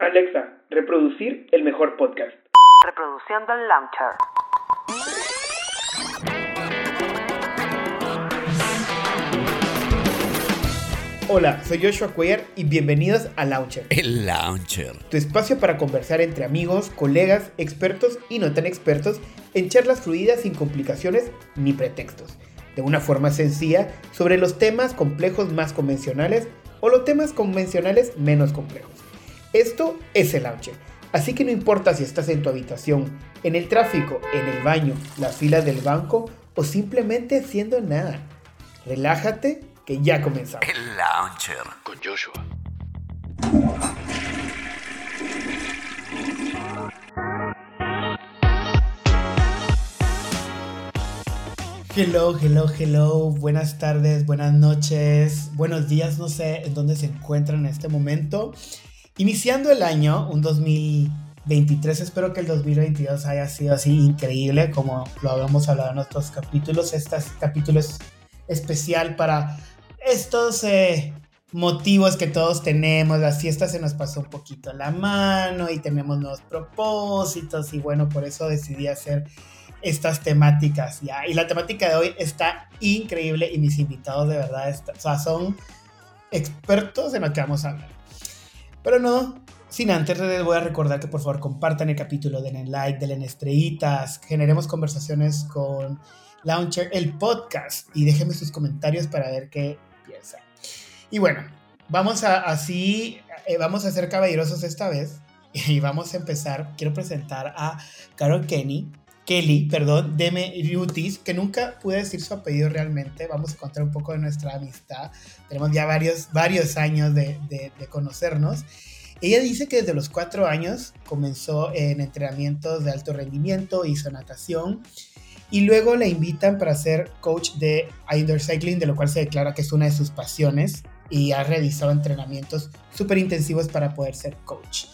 Alexa, reproducir el mejor podcast. Reproduciendo el launcher. Hola, soy Joshua Cuellar y bienvenidos a Launcher. El Launcher. Tu espacio para conversar entre amigos, colegas, expertos y no tan expertos en charlas fluidas sin complicaciones ni pretextos. De una forma sencilla sobre los temas complejos más convencionales o los temas convencionales menos complejos. Esto es el Launcher. Así que no importa si estás en tu habitación, en el tráfico, en el baño, las filas del banco o simplemente haciendo nada. Relájate que ya comenzamos. El Launcher. con Joshua. Hello, hello, hello. Buenas tardes, buenas noches, buenos días. No sé en dónde se encuentran en este momento. Iniciando el año, un 2023. Espero que el 2022 haya sido así increíble, como lo habíamos hablado en otros capítulos. Este capítulo es especial para estos eh, motivos que todos tenemos. La fiesta se nos pasó un poquito la mano y tenemos nuevos propósitos. Y bueno, por eso decidí hacer estas temáticas. Y la temática de hoy está increíble y mis invitados de verdad son expertos en lo que vamos a hablar. Pero no, sin antes les voy a recordar que por favor compartan el capítulo, denle like, denle estrellitas, generemos conversaciones con Launcher, el podcast, y déjenme sus comentarios para ver qué piensan. Y bueno, vamos a así, eh, vamos a ser caballerosos esta vez y vamos a empezar. Quiero presentar a Carol Kenny, Kelly, perdón, Deme Rutis, que nunca pude decir su apellido realmente. Vamos a contar un poco de nuestra amistad. Tenemos ya varios, varios años de, de- conocernos. Ella dice que desde los cuatro años comenzó en entrenamientos de alto rendimiento, hizo natación y luego la invitan para ser coach de indoor cycling, de lo cual se declara que es una de sus pasiones y ha realizado entrenamientos súper intensivos para poder ser coach.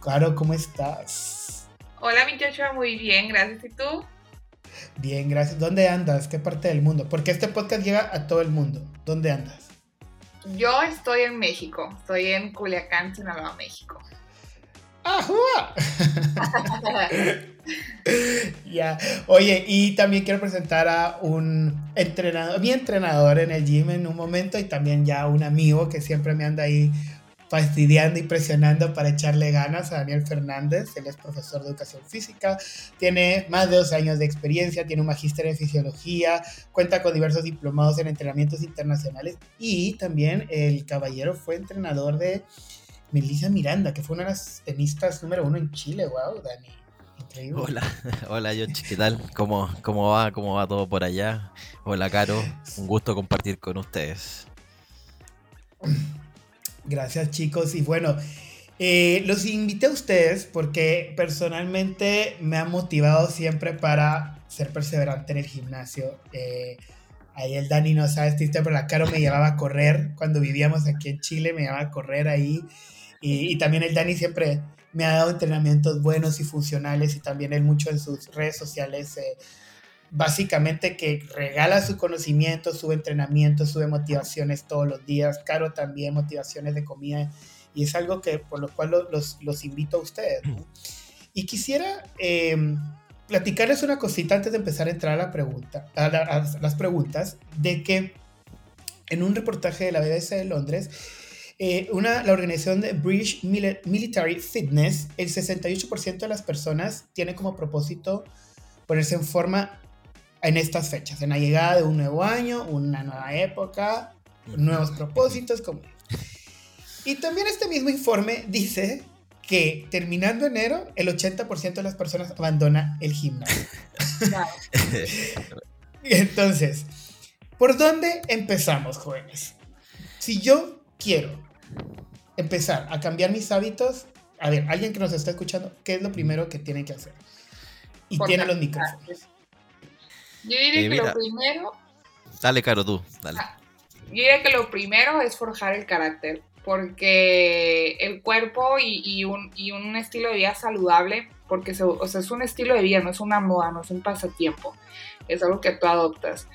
Claro, ¿cómo estás? Hola, mi Joshua, muy bien, gracias. ¿Y tú? Bien, gracias. ¿Dónde andas? ¿Qué parte del mundo? Porque este podcast llega a todo el mundo. ¿Dónde andas? Yo estoy en México, estoy en Culiacán, Sinaloa, México. ¡Ajúa! Ya. Oye, y también quiero presentar a un entrenador, mi entrenador en el gym en un momento y también ya un amigo que siempre me anda ahí fastidiando y presionando para echarle ganas a Daniel Fernández. Él es profesor de educación física, tiene más de 12 años de experiencia, tiene un magíster en fisiología, cuenta con diversos diplomados en entrenamientos internacionales y también el caballero fue entrenador de Melissa Miranda, que fue una de las tenistas número uno en Chile. Wow, Dani. Increíble. Hola, hola Yoshi, ¿qué tal? ¿Cómo, ¿Cómo va? ¿Cómo va todo por allá? Hola Caro, un gusto compartir con ustedes. Gracias chicos. Y bueno, eh, los invité a ustedes porque personalmente me han motivado siempre para ser perseverante en el gimnasio. Eh, ahí el Dani no sabe esta historia, pero la Caro me llevaba a correr cuando vivíamos aquí en Chile, me llevaba a correr ahí. Y, también el Dani siempre me ha dado entrenamientos buenos y funcionales y también él mucho en sus redes sociales. eh, básicamente que regala su conocimiento, sube entrenamiento, sube motivaciones todos los días. Caro también motivaciones de comida. Y es algo que por lo cual lo- los, los invito a ustedes. ¿no? Y quisiera eh, platicarles una cosita antes de empezar a entrar a, la pregunta, a, la- a las preguntas, de que en un reportaje de la BBC de Londres, eh, una, la organización de British Mili- Military Fitness, el 68% de las personas tiene como propósito ponerse en forma en estas fechas, en la llegada de un nuevo año, una nueva época, nuevos propósitos. Como... Y también este mismo informe dice que terminando enero, el 80% de las personas abandona el gimnasio. Entonces, ¿por dónde empezamos, jóvenes? Si yo quiero empezar a cambiar mis hábitos, a ver, alguien que nos está escuchando, ¿qué es lo primero que tiene que hacer? Y Por tiene los micrófonos. Yo diría Eh, que lo primero, Dale Caro tú, dale. yo diría que lo primero es forjar el carácter, porque el cuerpo y, y un, y un estilo de vida saludable, porque se- o sea, es un estilo de vida, no es una moda, no es un pasatiempo, es algo que tú adoptas.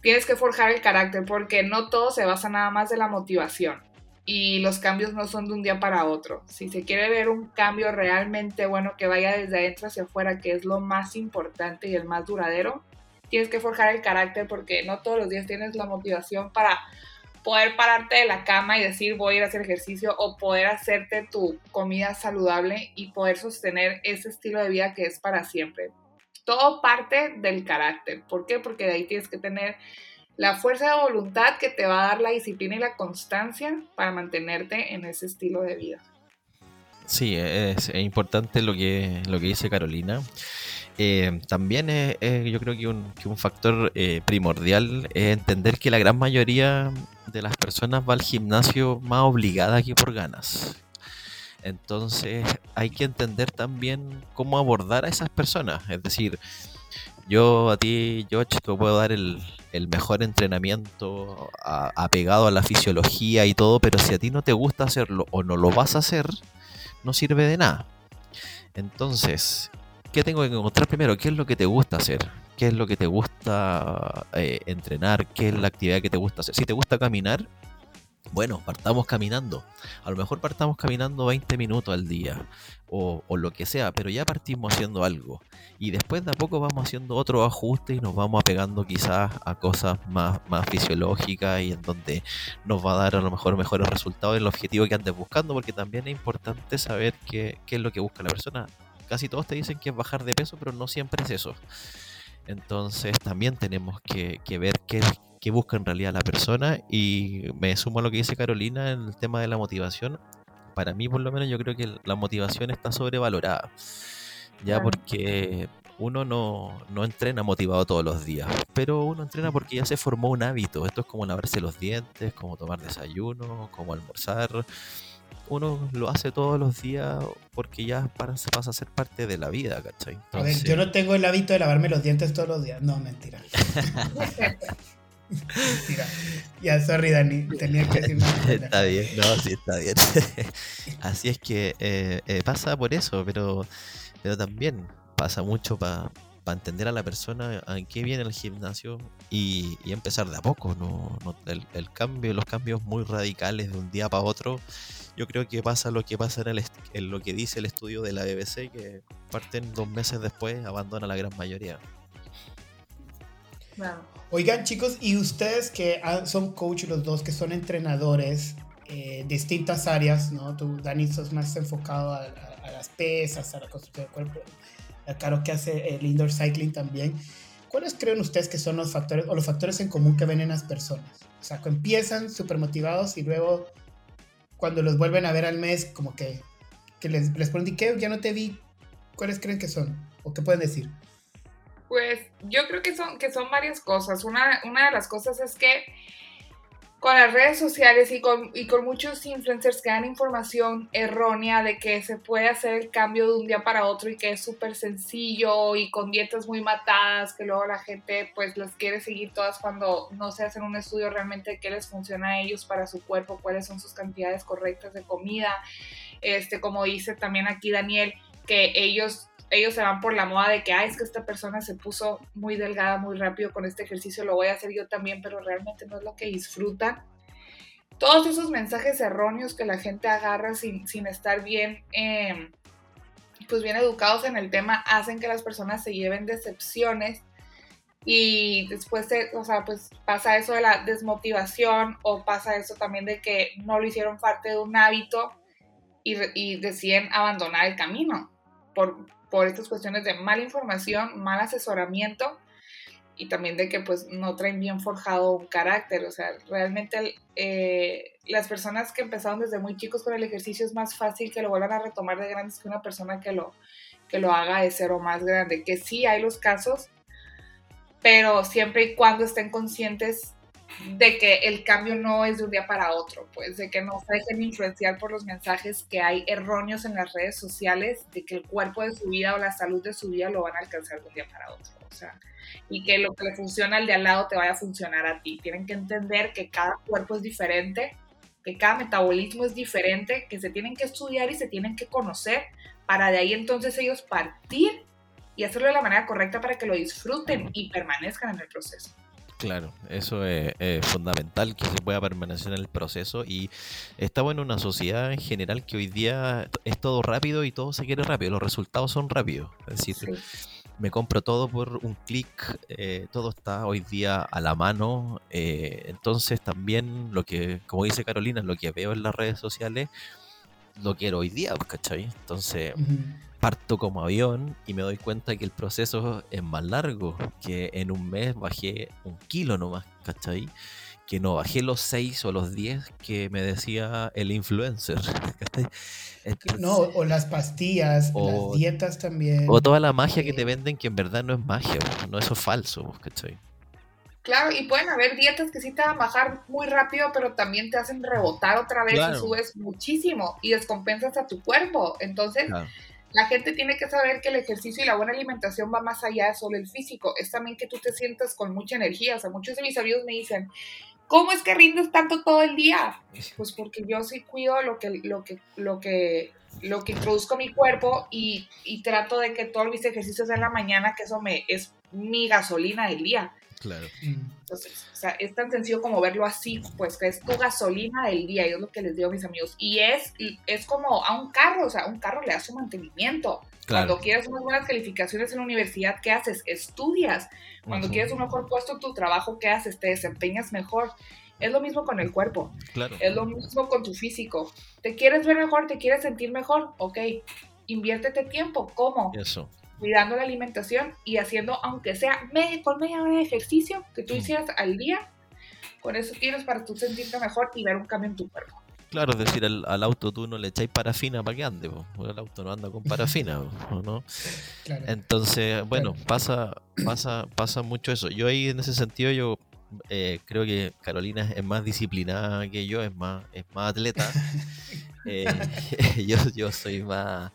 Tienes que forjar el carácter porque no todo se basa nada más de la motivación. y los cambios no son de un día para otro. Si se quiere ver un cambio realmente bueno que vaya desde adentro hacia afuera, que es lo más importante y el más duradero, tienes que forjar el carácter porque no todos los días tienes la motivación para poder pararte de la cama y decir voy a ir a hacer ejercicio o poder hacerte tu comida saludable y poder sostener ese estilo de vida que es para siempre. Todo parte del carácter. ¿Por qué? Porque de ahí tienes que tener la fuerza de voluntad que te va a dar la disciplina y la constancia para mantenerte en ese estilo de vida. Sí, es, importante lo que, lo que dice Carolina. Eh, también es, yo creo que un, factor eh, primordial es entender que la gran mayoría de las personas va al gimnasio más obligada que por ganas. Entonces hay que entender también cómo abordar a esas personas. Es decir, yo a ti, George, te puedo dar el, mejor entrenamiento apegado a, la fisiología y todo, pero si a ti no te gusta hacerlo o no lo vas a hacer, no sirve de nada. Entonces, ¿qué tengo que encontrar primero? ¿Qué es lo que te gusta hacer? ¿Qué es lo que te gusta eh, entrenar? ¿Qué es la actividad que te gusta hacer? Si te gusta caminar, bueno, partamos caminando. A lo mejor partamos caminando 20 minutos al día o, lo que sea, pero ya partimos haciendo algo. Y después de a poco vamos haciendo otro ajuste y nos vamos apegando quizás a cosas más, más fisiológicas y en donde nos va a dar a lo mejor mejores resultados en el objetivo que andes buscando, porque también es importante saber qué, qué es lo que busca la persona. Casi todos te dicen que es bajar de peso, pero no siempre es eso. Entonces también tenemos que, que ver qué, qué busca en realidad la persona y me sumo a lo que dice Carolina en el tema de la motivación. Para mí, por lo menos, yo creo que la motivación está sobrevalorada. Ya porque uno no, no, entrena motivado todos los días, pero uno entrena porque ya se formó un hábito. Esto es como lavarse los dientes, como tomar desayuno, como almorzar. Uno lo hace todos los días porque ya para, se pasa a ser parte de la vida, ¿cachai? A ver, yo no tengo el hábito de lavarme los dientes todos los días. No, mentira. Mentira. Ya, sorry, Dani, tenía que decir Está bien, no, sí, está bien. Así es que eh, eh, pasa por eso, pero, pero también pasa mucho para entender a la persona en qué viene el gimnasio y, empezar de a poco. No, el, cambio, los cambios muy radicales de un día para otro, yo creo que pasa lo que pasa en, el, en lo que dice el estudio de la BBC, que parten dos meses después, abandona la gran mayoría. Oigan, chicos, y ustedes que son coach los dos, que son entrenadores, eh, distintas áreas, ¿no? Tú, Dani, sos más enfocado a, las pesas, a la construcción del cuerpo. A Caro, que hace el indoor cycling también. ¿Cuáles creen ustedes que son los factores o los factores en común que ven en las personas? O sea, que empiezan súper motivados y luego cuando los vuelven a ver al mes, como que, que les, les ponen, ¿qué? Ya no te vi. ¿Cuáles creen que son? ¿O qué pueden decir? Pues yo creo que son, que son varias cosas. Una, una de las cosas es que con las redes sociales y con, y con muchos influencers que dan información errónea de que se puede hacer el cambio de un día para otro y que es súper sencillo y con dietas muy matadas, que luego la gente pues las quiere seguir todas cuando no se hacen un estudio realmente de qué les funciona a ellos para su cuerpo, cuáles son sus cantidades correctas de comida. Este, como dice también aquí Daniel, que ellos ellos se van por la moda de que, ay, es que esta persona se puso muy delgada muy rápido con este ejercicio, lo voy a hacer yo también, pero realmente no es lo que disfrutan. Todos esos mensajes erróneos que la gente agarra sin, sin estar bien, em, pues bien educados en el tema, hacen que las personas se lleven decepciones y después, o sea, pues pasa eso de la desmotivación o pasa eso también de que no lo hicieron parte de un hábito y, y deciden abandonar el camino por, por estas cuestiones de mala información, mal asesoramiento y también de que pues no traen bien forjado un carácter. O sea, realmente eh, las personas que empezaron desde muy chicos con el ejercicio es más fácil que lo vuelvan a retomar de grandes que una persona que lo, que lo haga de cero más grande. Que sí hay los casos, pero siempre y cuando estén conscientes de que el cambio no es de un día para otro, pues de que no se dejen influenciar por los mensajes que hay erróneos en las redes sociales de que el cuerpo de su vida o la salud de su vida lo van a alcanzar de un día para otro, o sea, y que lo que le funciona al de al lado te vaya a funcionar a ti. Tienen que entender que cada cuerpo es diferente, que cada metabolismo es diferente, que se tienen que estudiar y se tienen que conocer para de ahí entonces ellos partir y hacerlo de la manera correcta para que lo disfruten y permanezcan en el proceso. Claro, eso es, es fundamental que se pueda permanecer en el proceso y estamos en una sociedad en general que hoy día es todo rápido y todo se quiere rápido, los resultados son rápidos, es decir, Sí. me compro todo por un clic, eh, todo está hoy día a la mano, eh, entonces también lo que, como dice Carolina, lo que veo en las redes sociales, lo quiero hoy día, pues, ¿cachai? Entonces. Parto como avión y me doy cuenta que el proceso es más largo, que en un mes bajé un kilo nomás, ¿cachai? Que no bajé los 6 o los 10 que me decía el influencer, ¿cachai? Entonces- No, o las pastillas, O- las dietas también. o toda la magia que te venden que en verdad no es magia, no eso es falso, ¿cachai? Claro, y pueden haber dietas que sí te van a bajar muy rápido, pero también te hacen rebotar otra vez Claro. y subes muchísimo y descompensas a tu cuerpo. Entonces, Claro. La gente tiene que saber que el ejercicio y la buena alimentación va más allá de solo el físico. Es también que tú te sientas con mucha energía. O sea, muchos de mis amigos me dicen, ¿cómo es que rindes tanto todo el día? Pues porque yo sí cuido lo que, lo que, lo que, lo que introduzco a mi cuerpo y, y trato de que todos mis ejercicios en la mañana, que eso me es mi gasolina del día. Claro. Entonces, o sea, es tan sencillo como verlo así, pues que es tu gasolina del día, y es lo que les digo a mis amigos. Y es, es como a un carro, o sea, un carro le das su mantenimiento. Claro. Cuando quieres unas buenas calificaciones en la universidad, ¿qué haces? Estudias. Cuando quieres un mejor puesto en tu trabajo, ¿qué haces? Te desempeñas mejor. Es lo mismo con el cuerpo, Claro. es lo mismo con tu físico. ¿Te quieres ver mejor? ¿Te quieres sentir mejor? Ok, inviértete tiempo. ¿Cómo? Eso. Cuidando la alimentación y haciendo, aunque sea media, con media hora de ejercicio que tú Mm. hicieras al día, con eso tienes para tú sentirte mejor y ver un cambio en tu cuerpo. Claro, es decir, al, al auto tú no le echáis parafina para que ande, po. el auto no anda con parafina, ¿o ¿no? claro. Entonces, bueno, Claro. pasa, pasa, pasa mucho eso. Yo ahí en ese sentido yo eh, creo que Carolina es más disciplinada que yo, es más, es más atleta. Eh, yo, yo soy más,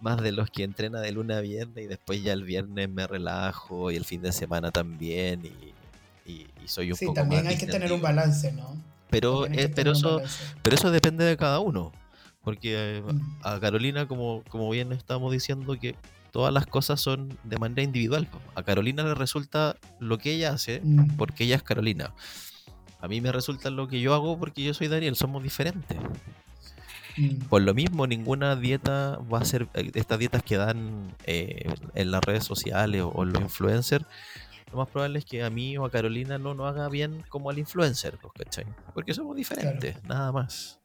más de los que entrena de lunes a viernes y después ya el viernes me relajo y el fin de semana también y, y- y soy un sí, poco también más hay que tener un distendido. balance, ¿no? Pero, eh, pero eso, balance. pero eso depende de cada uno. Porque Mm. a Carolina, como, como bien estamos diciendo, que todas las cosas son de manera individual. A Carolina le resulta lo que ella hace Mm. porque ella es Carolina. A mí me resulta lo que yo hago porque yo soy Daniel, somos diferentes. Mm. Por lo mismo, ninguna dieta va a ser, eh, estas dietas que dan eh, en las redes sociales o, o los influencers, lo más probable es que a mí o a Carolina no nos haga bien como al influencer, ¿cachai? Porque somos diferentes, nada más.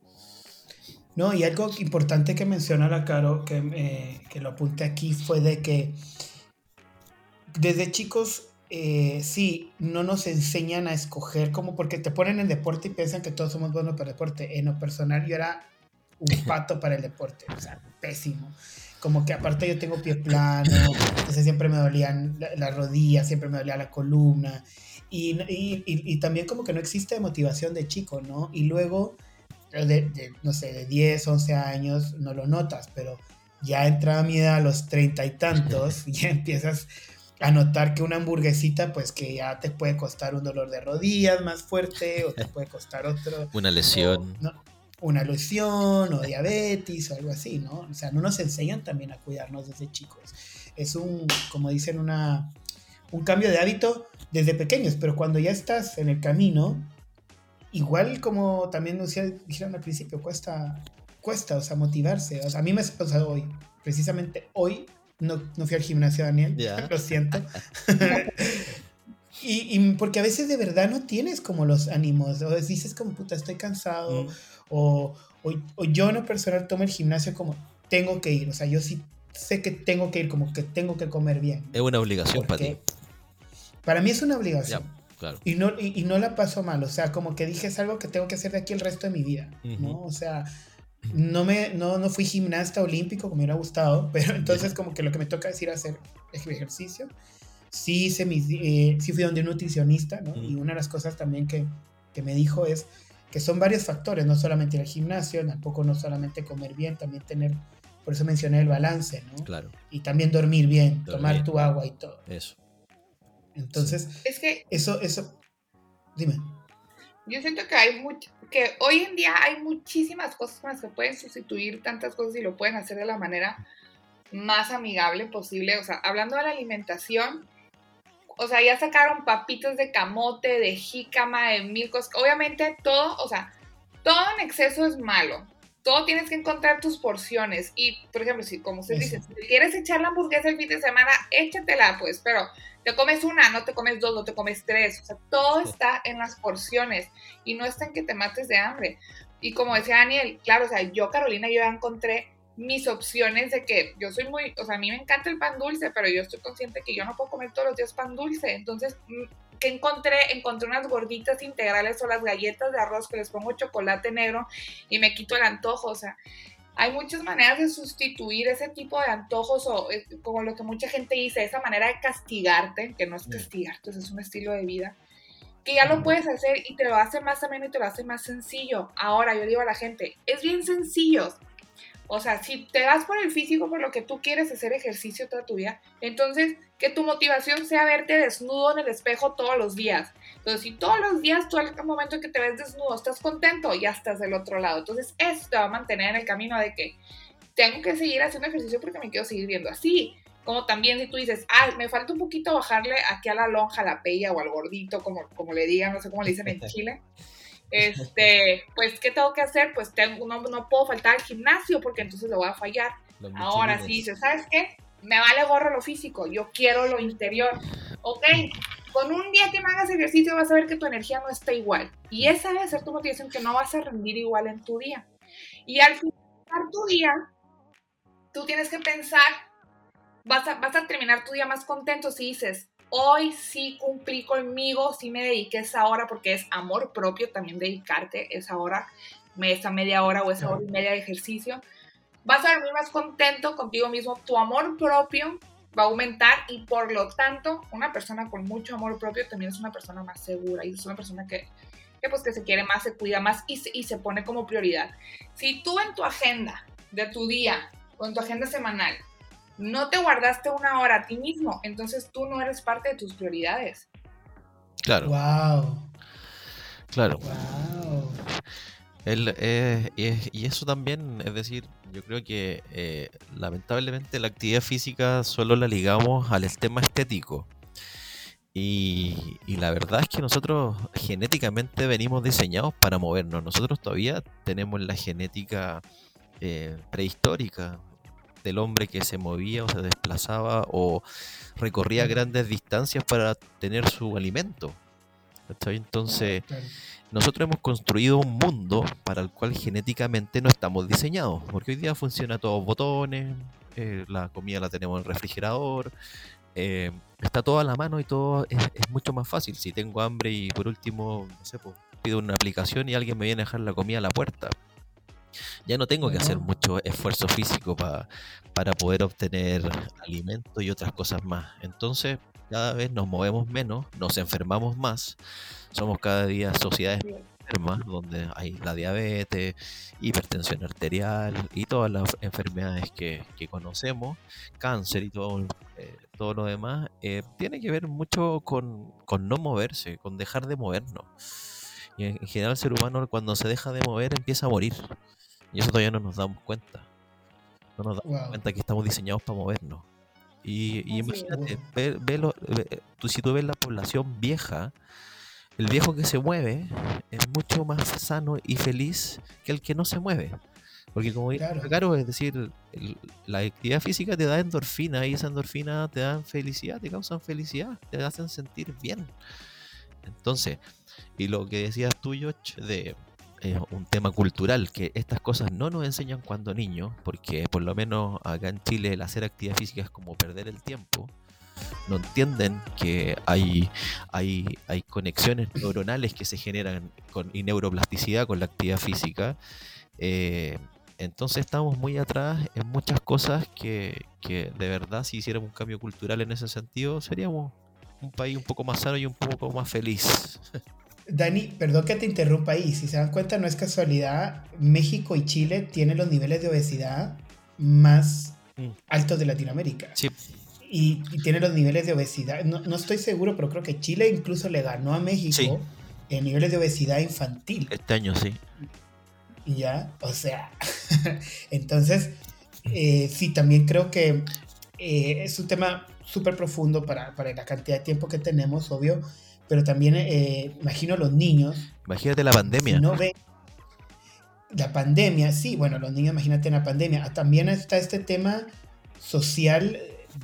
No, y algo importante que menciona la Caro, que, eh, que lo apunté aquí, fue de que desde chicos, eh, sí, no nos enseñan a escoger, como porque te ponen en deporte y piensan que todos somos buenos para deporte. En lo personal, yo era un pato para el deporte, o sea, pésimo. Como que aparte yo tengo pie plano, entonces siempre me dolían la- las rodillas, siempre me dolía la columna. Y, y- y- y también como que no existe motivación de chico, ¿no? Y luego de, de, no sé, de 10, 11 años, no lo notas, pero ya entra a mi edad a los treinta y tantos, ya empiezas a notar que una hamburguesita, pues que ya te puede costar un dolor de rodillas más fuerte, o te puede costar otro, Una o, lesión. no, una lesión, o diabetes, o algo así, ¿no? O sea, no nos enseñan también a cuidarnos desde chicos. Es un, como dicen, una, un cambio de hábito desde pequeños, pero cuando ya estás en el camino, igual como también dijeron al principio, cuesta, cuesta, o sea, motivarse. O sea, a mí me ha pasado hoy, precisamente hoy, no, no fui al gimnasio, Daniel, Ya. lo siento. y, y porque a veces de verdad no tienes como los ánimos, o dices como, puta, estoy cansado, Mm. O, o, o yo en lo personal tomo el gimnasio como, tengo que ir, o sea, yo sí sé que tengo que ir, como que tengo que comer bien. Es una obligación para ti. Para mí es una Ya, obligación. claro. Y no, y, y no la paso mal, o sea, como que dije es algo que tengo que hacer de aquí el resto de mi vida, ¿no? Ujú. O sea, no, me, no, no fui gimnasta olímpico como me hubiera gustado, pero entonces como que lo que me toca es ir a hacer ej- ejercicio. Sí, hice mis, eh, sí fui donde un nutricionista, ¿no? Y Mm. una de las cosas también que, que me dijo es que son varios factores, no solamente ir al gimnasio, tampoco no solamente comer bien, también tener, por eso mencioné el balance, ¿no? Claro, Y también dormir bien, tomar Dormir. tu agua y todo. eso. Entonces, Es que eso, eso, dime. yo siento que hay mucho, que hoy en día hay muchísimas cosas con las que pueden sustituir tantas cosas y lo pueden hacer de la manera más amigable posible. O sea, hablando de la alimentación, o sea, ya sacaron papitas de camote, de jícama, de mil cosas. Obviamente todo, o sea, todo en exceso es malo. Todo tienes que encontrar tus porciones. Y, por ejemplo, si, como usted dice, si quieres echar la hamburguesa el fin de semana, échatela, pues, pero te comes una, no te comes dos, no te comes tres. O sea, todo está en las porciones y no está en que te mates de hambre. Y como decía Daniel, claro, o sea, yo, Carolina, yo ya encontré mis opciones de que yo soy muy, o sea, a mí me encanta el pan dulce, pero yo estoy consciente que yo no puedo comer todos los días pan dulce. Entonces, mm, ¿qué encontré? Encontré unas gorditas integrales o las galletas de arroz que les pongo chocolate negro y me quito el antojo. O sea, hay muchas maneras de sustituir ese tipo de antojos o eh, como lo que mucha gente dice, esa manera de castigarte, que no es castigarte, es un estilo de vida que ya lo puedes hacer y te lo hace más ameno y te lo hace más sencillo. Ahora, yo digo a la gente, es bien sencillo. O sea, si te vas por el físico, por lo que tú quieres hacer ejercicio toda tu vida, entonces que tu motivación sea verte desnudo en el espejo todos los días. Entonces, si todos los días tú al momento que te ves desnudo estás contento, ya estás del otro lado. Entonces, esto te va a mantener en el camino de que tengo que seguir haciendo ejercicio porque me quiero seguir viendo así. Como también si tú dices, ah, me falta un poquito bajarle aquí a la lonja, a la pella o al gordito, como, como le digan, no sé cómo le dicen en Chile. Este, pues, ¿qué tengo que hacer? Pues tengo, no, no puedo faltar al gimnasio porque entonces lo voy a fallar. Ahora sí dices, ¿sabes qué? Me vale gorro lo físico, yo quiero lo interior. Ok, con un día que me hagas ejercicio vas a ver que tu energía no está igual. Y esa debe ser tu motivación, que no vas a rendir igual en tu día. Y al finalizar tu día, tú tienes que pensar, vas a, vas a terminar tu día más contento si dices, hoy sí cumplí conmigo, sí me dediqué esa hora porque es amor propio también dedicarte esa hora, esa media hora o esa hora y media de ejercicio. Vas a dormir más contento contigo mismo, tu amor propio va a aumentar y por lo tanto una persona con mucho amor propio también es una persona más segura y es una persona que, que pues que se quiere más, se cuida más y se, y se pone como prioridad. Si tú en tu agenda de tu día o en tu agenda semanal no te guardaste una hora a ti mismo, entonces tú no eres parte de tus prioridades. Claro. Wow. Claro. Wow. Eh, y eso también, es decir, yo creo que eh, lamentablemente la actividad física solo la ligamos al tema estético. Y, y, la verdad es que nosotros genéticamente venimos diseñados para movernos. Nosotros todavía tenemos la genética eh, prehistórica del hombre que se movía o se desplazaba o recorría grandes distancias para tener su alimento. Entonces, nosotros hemos construido un mundo para el cual genéticamente no estamos diseñados, porque hoy día funciona todos botones, eh, la comida la tenemos en el refrigerador, eh, está todo a la mano y todo es, mucho más fácil. Si tengo hambre y por último, no sé, pues, pido una aplicación y alguien me viene a dejar la comida a la puerta. Ya no tengo que hacer mucho esfuerzo físico para poder obtener alimento y otras cosas más. Entonces, cada vez nos movemos menos, nos enfermamos más, somos cada día sociedades enfermas donde hay la diabetes, hipertensión arterial y todas las enfermedades que, conocemos, cáncer y todo, eh, todo lo demás, eh, tiene que ver mucho con, con no moverse, con dejar de movernos. Y en general el ser humano cuando se deja de mover empieza a morir. Y eso todavía no nos damos cuenta. No nos damos cuenta que estamos diseñados para movernos. Y, imagínate, tú, si tú ves la población vieja, el viejo que se mueve es mucho más sano y feliz que el que no se mueve. Porque como claro. Caro, es decir, la actividad física te da endorfina y esa endorfina te da felicidad, te causan felicidad, te hacen sentir bien. Entonces, y lo que decías tú, George, de un tema cultural, que estas cosas no nos enseñan cuando niños, porque por lo menos acá en Chile el hacer actividad física es como perder el tiempo. No entienden que hay, hay, hay conexiones neuronales que se generan con, y neuroplasticidad con la actividad física. Eh, entonces estamos muy atrás en muchas cosas que, que de verdad si hiciéramos un cambio cultural en ese sentido seríamos un país un poco más sano y un poco más feliz. Dani, perdón que te interrumpa ahí. Si se dan cuenta, no es casualidad. México y Chile tienen los niveles de obesidad más mm. altos de Latinoamérica. Sí. Y, tienen los niveles de obesidad. No, estoy seguro, pero creo que Chile incluso le ganó a México en niveles de obesidad infantil. Este año sí. Ya, o sea. entonces, eh, sí, también creo que eh, es un tema súper profundo para, para, la cantidad de tiempo que tenemos, obvio, pero también eh, imagino los niños. Imagínate la pandemia. no ven la pandemia, sí, bueno, los niños, imagínate en la pandemia. También está este tema social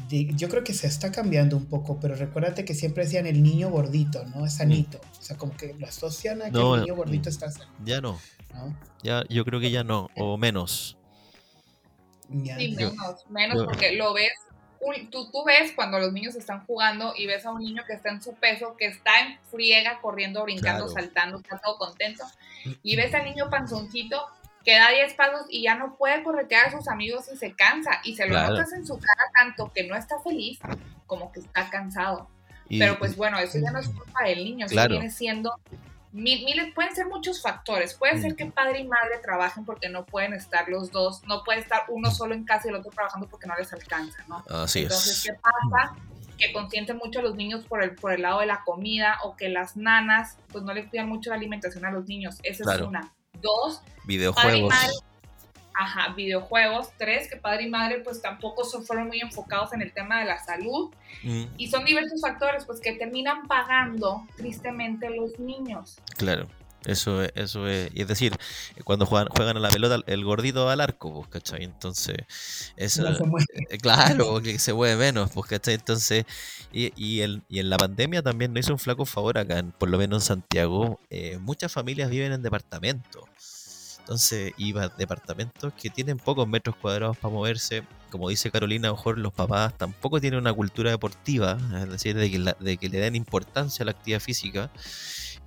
yo creo que se está cambiando un poco, pero recuérdate que siempre decían el niño gordito, ¿no? Es sanito. Mm. O sea, como que lo asocian a que el niño gordito está sano. Ya no. Ya, yo creo que ya no, o menos. sí, menos, menos porque lo ves, tú, tú ves cuando los niños están jugando y ves a un niño que está en su peso, que está en friega, corriendo, brincando, saltando, está todo contento, y ves al niño panzoncito que da 10 pasos y ya no puede corretear a sus amigos y se cansa. Y se lo notas en su cara tanto que no está feliz como que está cansado. Pero pues bueno, eso ya no es culpa del niño, eso viene siendo... miles, pueden ser muchos factores. Puede ser que padre y madre trabajen porque no pueden estar los dos, no puede estar uno solo en casa y el otro trabajando porque no les alcanza, ¿no? Así Entonces, ¿qué pasa? Que consienten mucho a los niños por el, por el lado de la comida o que las nanas pues no le cuidan mucho la alimentación a los niños. Esa es una. Dos, videojuegos. Ajá, videojuegos. Tres, que padre y madre pues tampoco son, fueron muy enfocados en el tema de la salud. Mm. Y son diversos factores pues que terminan pagando tristemente los niños. Claro. Eso es, eso es, es decir, cuando juegan, juegan a la pelota, el gordito va al arco, pues, ¿cachai? Entonces, eso, eh, claro, que se mueve menos, pues, ¿cachai? Entonces, y, y, el, y en la pandemia también no hizo un flaco favor acá, por lo menos en Santiago, eh, muchas familias viven en departamentos. Entonces, iba a departamentos que tienen pocos metros cuadrados para moverse. Como dice Carolina, a lo mejor los papás tampoco tienen una cultura deportiva, es decir, de que, de que le den importancia a la actividad física.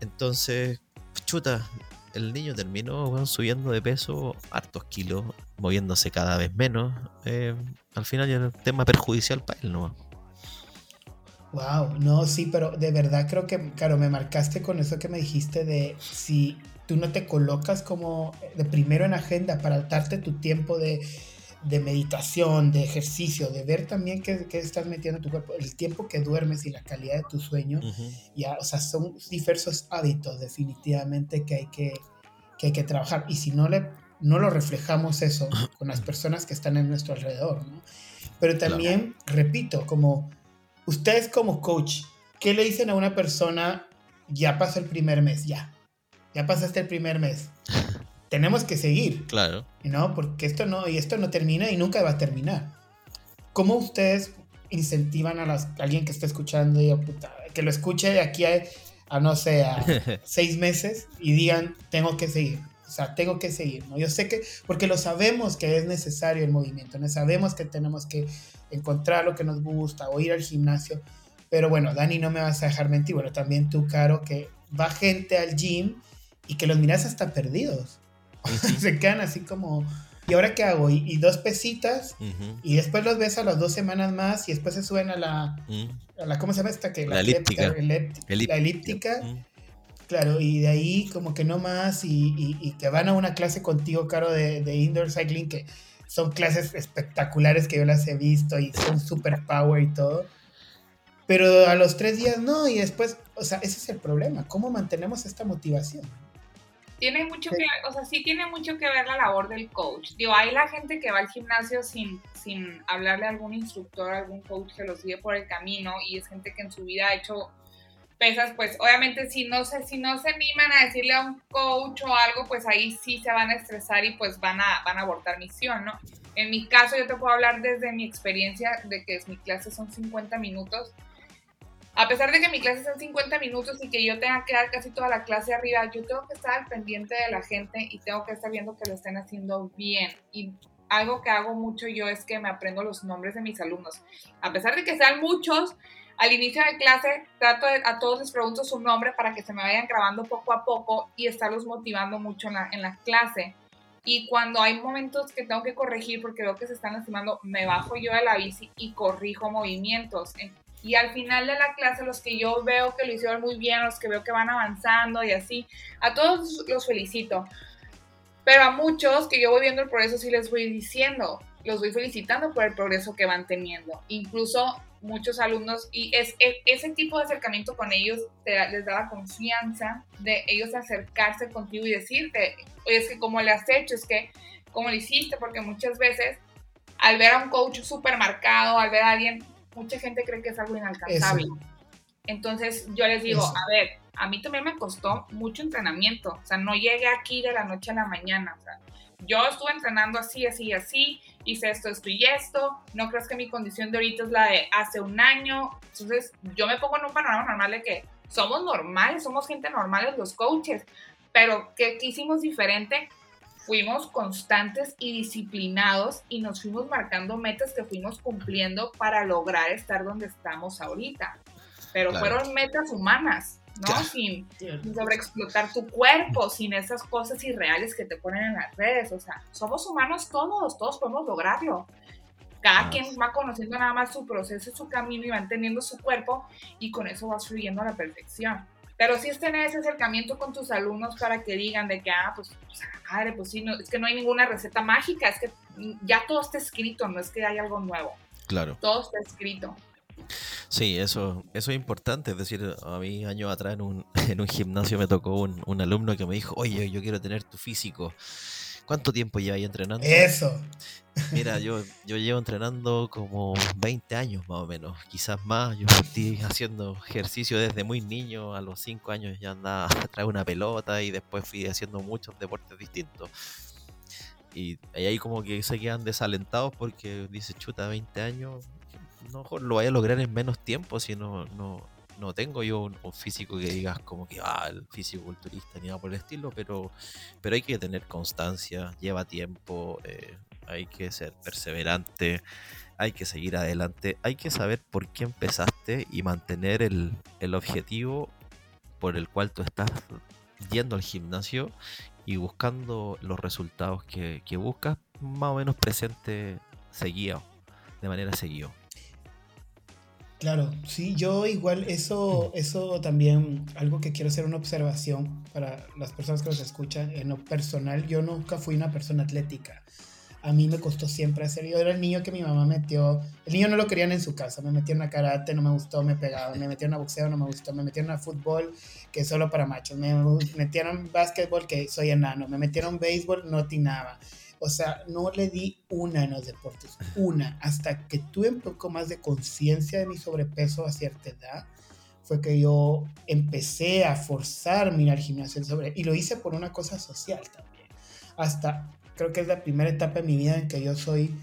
Entonces, chuta, el niño terminó subiendo de peso hartos kilos, moviéndose cada vez menos. Eh, al final ya era un tema perjudicial para él, ¿no? Wow, no, sí, pero de verdad creo que, claro, me marcaste con eso que me dijiste de si tú no te colocas como de primero en agenda para darte tu tiempo de, meditación, de ejercicio, de ver también qué, estás metiendo en tu cuerpo, el tiempo que duermes y la calidad de tu sueño, ya, o sea, son diversos hábitos definitivamente que hay que, hay que trabajar. Y si no, le, no lo reflejamos eso con las personas que están en nuestro alrededor, ¿no? Pero también, repito, como ustedes como coach, ¿qué le dicen a una persona, ya pasó el primer mes, ya, ya pasaste el primer mes. Tenemos que seguir. Claro. ¿No? Porque esto no, y esto no termina y nunca va a terminar. ¿Cómo ustedes incentivan a, alguien que está escuchando y que lo escuche de aquí a, no sé, a seis meses y digan, tengo que seguir? O sea, tengo que seguir, ¿no? Yo sé que, porque lo sabemos que es necesario el movimiento, ¿no? Sabemos que tenemos que encontrar lo que nos gusta o ir al gimnasio. Pero bueno, Dani, no me vas a dejar mentir. Bueno, también tú, Caro, que va gente al gym y que los miras hasta perdidos. se quedan así como, ¿y ahora qué hago? Y, dos pesitas, y después los ves a las dos semanas más, y después se suben a la, a la ¿cómo se llama esta? Que la, elíptica. La elíptica. Claro, y de ahí como que no más, y, y, que van a una clase contigo, Caro, de, de indoor cycling, que son clases espectaculares que yo las he visto y son super power y todo. Pero a los tres días no, y después, o sea, ese es el problema, ¿cómo mantenemos esta motivación? Tiene mucho que o sea, sí tiene mucho que ver la labor del coach. Digo, hay la gente que va al gimnasio sin, sin hablarle a algún instructor, algún coach que los sigue por el camino y es gente que en su vida ha hecho pesas, pues obviamente si no se, si no se animan a decirle a un coach o algo, pues ahí sí se van a estresar y pues van a, van a abortar misión, ¿no? En mi caso yo te puedo hablar desde mi experiencia de que mi clase son 50 minutos a pesar de que mi clase son 50 minutos y que yo tenga que dar casi toda la clase arriba, yo tengo que estar al pendiente de la gente y tengo que estar viendo que lo estén haciendo bien. Y algo que hago mucho yo es que me aprendo los nombres de mis alumnos. A pesar de que sean muchos, al inicio de clase trato de, a todos les pregunto su nombre para que se me vayan grabando poco a poco y estarlos motivando mucho en la, en la clase. Y cuando hay momentos que tengo que corregir porque veo que se están lastimando, me bajo yo de la bici y corrijo movimientos. Y al final de la clase, los que yo veo que lo hicieron muy bien, los que veo que van avanzando y así, a todos los felicito. Pero a muchos que yo voy viendo el progreso, sí les voy diciendo, los voy felicitando por el progreso que van teniendo. Incluso muchos alumnos, y e, ese tipo de acercamiento con ellos les da la confianza de ellos acercarse contigo y decirte, oye, es que como le has hecho, es que como lo hiciste, porque muchas veces al ver a un coach súper marcado, al ver a alguien mucha gente cree que es algo inalcanzable. Entonces yo les digo, a ver, a mí también me costó mucho entrenamiento, o sea, no llegué aquí de la noche a la mañana, o sea, yo estuve entrenando así, así, así, hice esto, esto y esto, no crees que mi condición de ahorita es la de hace un año, entonces yo me pongo en un panorama normal de que somos normales, somos gente normales los coaches, pero ¿qué, qué hicimos diferente? Fuimos constantes y disciplinados y nos fuimos marcando metas que fuimos cumpliendo para lograr estar donde estamos ahorita. Pero fueron metas humanas, ¿no? Sin, sobreexplotar tu cuerpo, sin esas cosas irreales que te ponen en las redes. O sea, somos humanos todos, todos podemos lograrlo. Cada quien va conociendo nada más su proceso, su camino y va entendiendo su cuerpo y con eso vas fluyendo a la perfección. Pero sí es tener ese acercamiento con tus alumnos para que digan de que, ah, pues, pues madre, pues sí, no, es que no hay ninguna receta mágica, es que ya todo está escrito, no es que hay algo nuevo. Claro. Todo está escrito. Sí, eso, eso es importante. Es decir, a mí años atrás en un, en un gimnasio me tocó un, un, alumno que me dijo, oye, yo quiero tener tu físico. ¿Cuánto tiempo ahí entrenando? Eso. Mira, yo, yo llevo entrenando como 20 años más o menos, quizás más. Yo estoy haciendo ejercicio desde muy niño, a los 5 años ya andaba a una pelota y después fui haciendo muchos deportes distintos. Y ahí como que se quedan desalentados porque dice, chuta, 20 años, no lo vaya a lograr en menos tiempo si no, no, tengo yo un, físico que digas como que, ah, el físico culturista ni nada por el estilo, pero, pero hay que tener constancia, lleva tiempo, eh, hay que ser perseverante, hay que seguir adelante, hay que saber por qué empezaste y mantener el, el objetivo por el cual tú estás yendo al gimnasio y buscando los resultados que, que buscas, más o menos presente seguido, de manera seguida. Claro, sí, yo igual eso, eso también, algo que quiero hacer una observación para las personas que nos escuchan, en lo personal, yo nunca fui una persona atlética. A mí me costó siempre hacer, yo era el niño que mi mamá metió, el niño no lo querían en su casa, me metieron a karate, no me gustó, me pegaban, me metieron a boxeo, no me gustó, me metieron a fútbol, que es solo para machos, me metieron básquetbol, que soy enano, me metieron béisbol, no tinaba o sea, no le di una en los deportes, una, hasta que tuve un poco más de conciencia de mi sobrepeso a cierta edad, fue que yo empecé a forzarme ir al gimnasio sobre, y lo hice por una cosa social también. Hasta, creo que es la primera etapa de mi vida en que yo soy,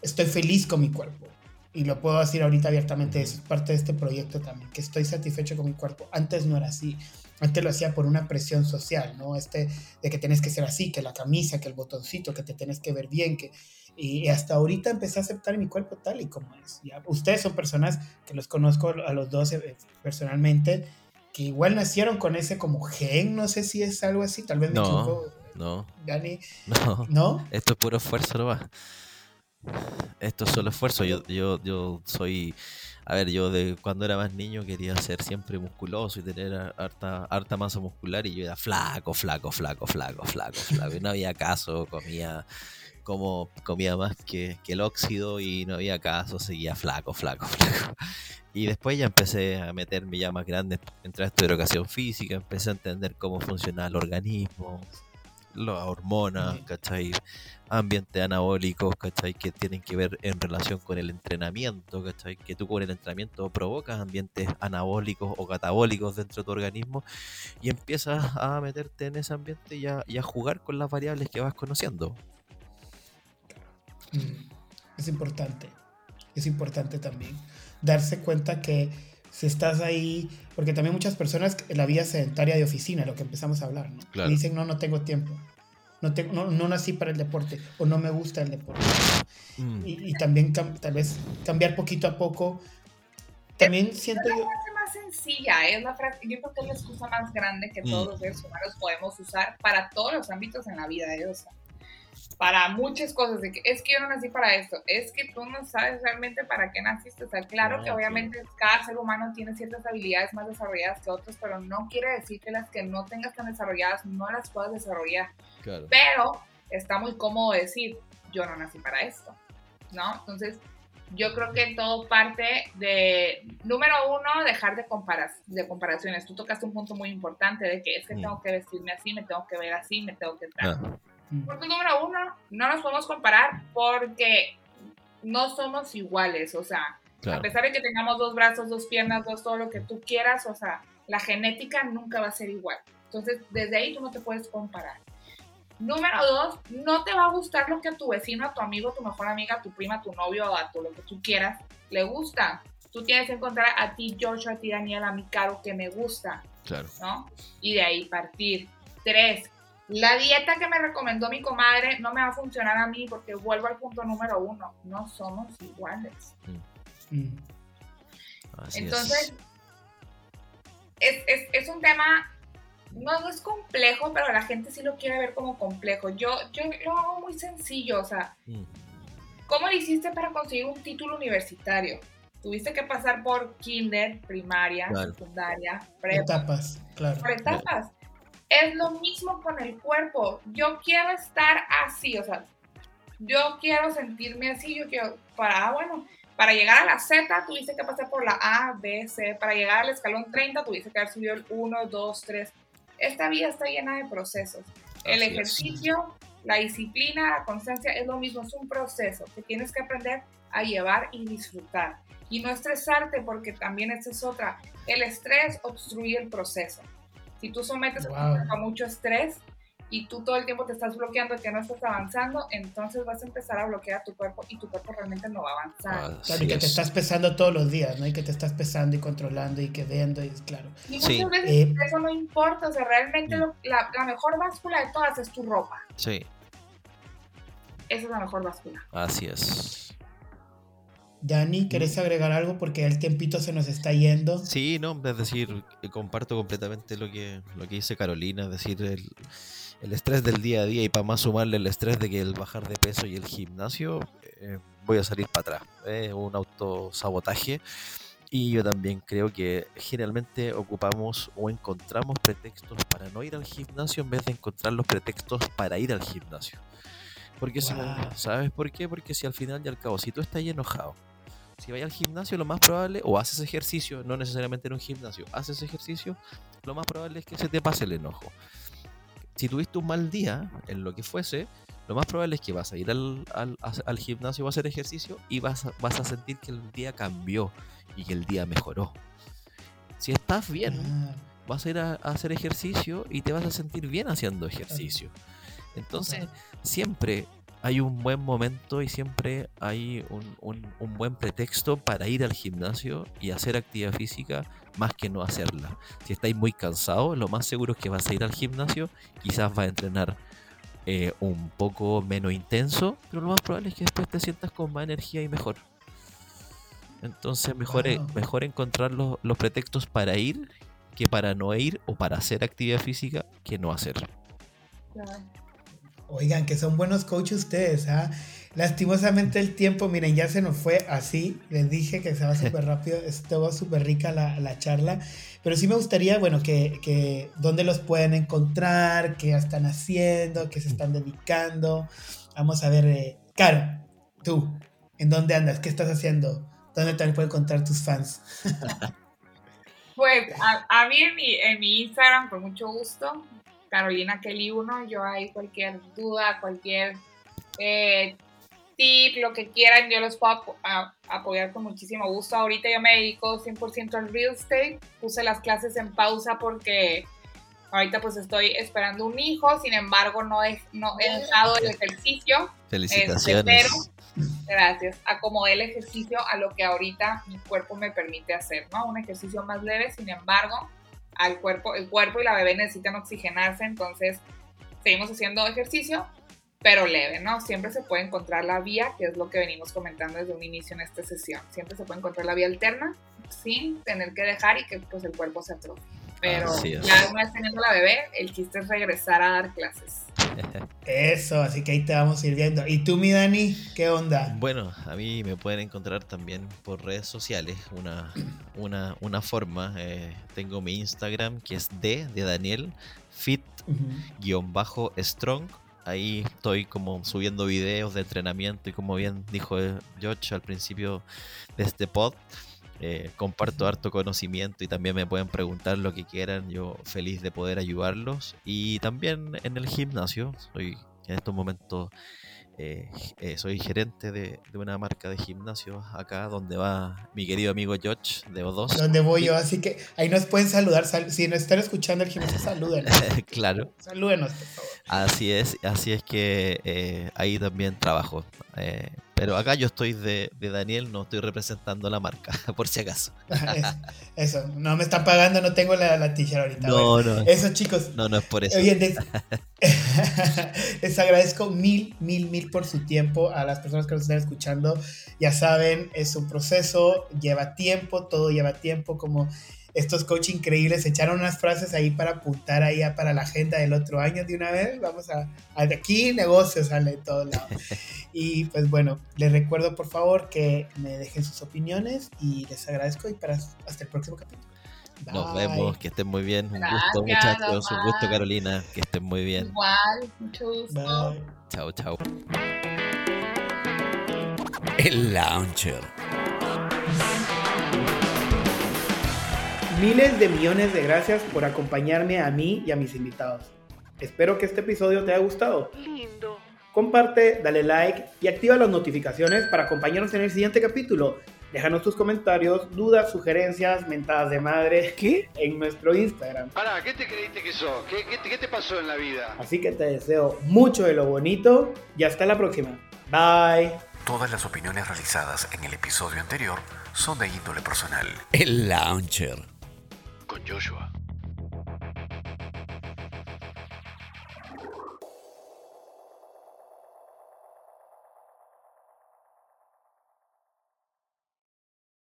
estoy feliz con mi cuerpo. Y lo puedo decir ahorita abiertamente, es parte de este proyecto también, que estoy satisfecho con mi cuerpo. Antes no era así. Antes lo hacía por una presión social, ¿no? Este de que tienes que ser así, que la camisa, que el botoncito, que te tienes que ver bien, que... Y hasta ahorita empecé a aceptar mi cuerpo tal y como es. ¿ya? Ustedes son personas que los conozco a los dos eh, personalmente, que igual nacieron con ese como gen, no sé si es algo así, tal vez me no, equivoco. No, Dani. no, ¿No? Esto es puro esfuerzo, no va. Esto es solo esfuerzo. Yo, yo, yo soy a ver, yo de cuando era más niño quería ser siempre musculoso y tener harta, harta masa muscular y yo era flaco, flaco, flaco, flaco, flaco, flaco. Y no había caso, comía como comía más que, que, el óxido y no había caso, seguía flaco, flaco, flaco. Y después ya empecé a meterme ya más grande, entré a estudiar educación física, empecé a entender cómo funciona el organismo, las hormonas, ¿cachai? Ambientes anabólicos, ¿cachai? Que tienen que ver en relación con el entrenamiento, ¿cachai? Que tú con el entrenamiento provocas ambientes anabólicos o catabólicos dentro de tu organismo y empiezas a meterte en ese ambiente y a, y a jugar con las variables que vas conociendo. Mm, es importante, es importante también darse cuenta que si estás ahí, porque también muchas personas en la vida sedentaria de oficina, lo que empezamos a hablar, ¿no? dicen, no, no tengo tiempo. No, tengo, no, no, nací para el deporte o no me gusta el deporte. Mm. Y, y, también tal vez cambiar poquito a poco. También siento yo... Es más sencilla, ¿eh? es una frase, yo creo que es la excusa más grande que todos mm. los seres humanos podemos usar para todos los ámbitos en la vida de Dios para muchas cosas, de que es que yo no nací para esto, es que tú no sabes realmente para qué naciste. O sea, claro que obviamente cada ser humano tiene ciertas habilidades más desarrolladas que otros, pero no quiere decir que las que no tengas tan desarrolladas no las puedas desarrollar. Pero está muy cómodo decir, yo no nací para esto, ¿no? Entonces, yo creo que todo parte de, número uno, dejar de, comparar, de comparaciones. Tú tocaste un punto muy importante de que es que mm. tengo que vestirme así, me tengo que ver así, me tengo que... Ah. Punto número uno, no nos podemos comparar porque no somos iguales, o sea, A pesar de que tengamos dos brazos, dos piernas, dos, todo lo que tú quieras, o sea, la genética nunca va a ser igual. Entonces, desde ahí tú no te puedes comparar. Número dos, no te va a gustar lo que a tu vecino, a tu amigo, a tu mejor amiga, a tu prima, a tu novio, a tu lo que tú quieras, le gusta. Tú tienes que encontrar a ti, George, a ti, Daniel, a mi Caro, que me gusta. Claro. ¿No? Y de ahí partir. Tres, la dieta que me recomendó mi comadre no me va a funcionar a mí porque vuelvo al punto número uno. No somos iguales. Mm. Mm. Entonces, es. Es, un tema, no, es complejo, pero la gente sí lo quiere ver como complejo. Yo, yo lo hago muy sencillo, o sea, mm. ¿cómo lo hiciste para conseguir un título universitario? Tuviste que pasar por kinder, primaria, secundaria, prepa. Etapas, claro. Por etapas. Es lo mismo con el cuerpo. Yo quiero estar así, o sea, yo quiero sentirme así, yo quiero, para, ah, bueno, para llegar a la Z tuviste que pasar por la A, B, C, para llegar al escalón 30 tuviste que haber subido el 1, 2, 3. Esta vida está llena de procesos. El ejercicio, la disciplina, la constancia es lo mismo, es un proceso que tienes que aprender a llevar y disfrutar. Y no estresarte porque también esa es otra. El estrés obstruye el proceso. Si tú sometes a mucho estrés y tú todo el tiempo te estás bloqueando que no estás avanzando, entonces vas a empezar a bloquear a tu cuerpo y tu cuerpo realmente no va a avanzar. claro, y que te estás pesando todos los días, ¿no? Y que te estás pesando y controlando y que viendo, y claro. Y muchas veces eh, eso no importa, o sea, realmente mm. la, la, mejor báscula de todas es tu ropa. Sí. Esa es la mejor báscula. Así es. Dani, ¿querés agregar algo? Porque el tiempito se nos está yendo. Sí, no, es decir, comparto completamente lo que, lo que dice Carolina, es decir, el, estrés del día a día y para más sumarle el estrés de que el bajar de peso y el gimnasio, eh, voy a salir para atrás. Es un autosabotaje. Y yo también creo que generalmente ocupamos o encontramos pretextos para no ir al gimnasio en vez de encontrar los pretextos para ir al gimnasio. Porque si, ¿sabes por qué? Porque si al final y al cabo, si tú estás enojado, si vas al gimnasio, lo más probable, o haces ejercicio, no necesariamente en un gimnasio, haces ejercicio, lo más probable es que se te pase el enojo. Si tuviste un mal día, en lo que fuese, lo más probable es que vas a ir al, al, gimnasio a hacer ejercicio y vas a, vas a sentir que el día cambió y que el día mejoró. Si estás bien, vas a ir a, hacer ejercicio y te vas a sentir bien haciendo ejercicio. Entonces, siempre hay un buen momento y siempre hay un, buen pretexto para ir al gimnasio y hacer actividad física más que no hacerla. Si estáis muy cansados, lo más seguro es que vas a ir al gimnasio, quizás vas a entrenar eh, un poco menos intenso, pero lo más probable es que después te sientas con más energía y mejor. Entonces mejor, mejor encontrar los, pretextos para ir que para no ir o para hacer actividad física que no hacer. Oigan, que son buenos coaches ustedes, ¿ah? Lastimosamente el tiempo, miren, ya se nos fue así. Les dije que se va súper rápido, estuvo súper rica la, charla. Pero sí me gustaría, bueno, que, que dónde los pueden encontrar, qué están haciendo, qué se están dedicando. Vamos a ver, eh, Caro, tú, ¿en dónde andas? ¿Qué estás haciendo? ¿Dónde te pueden encontrar tus fans? pues a, mí en mi, en mi Instagram, con mucho gusto, Carolina Kelly 1. Yo ahí cualquier duda, cualquier eh, tip, lo que quieran, yo los puedo apoyar con muchísimo gusto. Ahorita yo me dedico 100% al real estate. Puse las clases en pausa porque ahorita pues estoy esperando un hijo, sin embargo no he, no he dejado el ejercicio. Felicitaciones. gracias. Acomodé el ejercicio a lo que ahorita mi cuerpo me permite hacer, ¿no? Un ejercicio más leve, sin embargo, al cuerpo, el cuerpo y la bebé necesitan oxigenarse, entonces seguimos haciendo ejercicio, pero leve, ¿no? Siempre se puede encontrar la vía, que es lo que venimos comentando desde un inicio en esta sesión. Siempre se puede encontrar la vía alterna sin tener que dejar y que pues el cuerpo se atrofie. Pero ya una vez teniendo la bebé, el chiste es regresar a dar clases. Eso, así que ahí te vamos a ir viendo. ¿Y tú, mi Dani, qué onda? Bueno, a mí me pueden encontrar también por redes sociales. Una, una, una forma, eh, tengo mi Instagram que es de, de Daniel, fit-strong. Ahí estoy como subiendo videos de entrenamiento y como bien dijo George al principio de este pod. Eh, comparto harto conocimiento y también me pueden preguntar lo que quieran. Yo feliz de poder ayudarlos. Y también en el gimnasio, soy en estos momentos eh, eh, soy gerente de, de una marca de gimnasio acá donde va mi querido amigo George de O2. Donde voy yo, así que ahí nos pueden saludar. sal- si nos están escuchando el gimnasio, salúdenos. claro. Salúdenos, por favor. Así es, así es que eh, ahí también trabajo. Eh, pero acá yo estoy de, de Daniel, no estoy representando la marca, por si acaso. Es- Eso, no me están pagando, no tengo la, la t-shirt ahorita. No, Bueno, no, Eso, chicos. no, no es por eso. Oye, les, les agradezco mil, mil, mil por su tiempo a las personas que nos están escuchando. Ya saben, es un proceso, lleva tiempo, todo lleva tiempo, como estos coach increíbles echaron unas frases ahí para apuntar ahí a- para la agenda del otro año de una vez. Vamos a, a de aquí negocios sale de todos lados. Y pues bueno, les recuerdo por favor que me dejen sus opiniones y les agradezco y para hasta el próximo capítulo. Nos vemos, que estén muy bien. Un Gracias, gusto, muchachos. Un gusto. Carolina. Que estén muy bien. Igual, mucho gusto. Bye. Chao, chao. El Launcher. Miles de millones de gracias por acompañarme a mí y a mis invitados. Espero que este episodio te haya gustado. Lindo. Comparte, dale like y activa las notificaciones para acompañarnos en el siguiente capítulo. Déjanos tus comentarios, dudas, sugerencias, mentadas de madre ¿Qué? en nuestro Instagram. Pará, ¿qué te creíste que sos? ¿Qué, qué, qué te pasó en la vida? Así que te deseo mucho de lo bonito y hasta la próxima. Bye. Todas las opiniones realizadas en el episodio anterior son de índole personal. El Launcher con Joshua.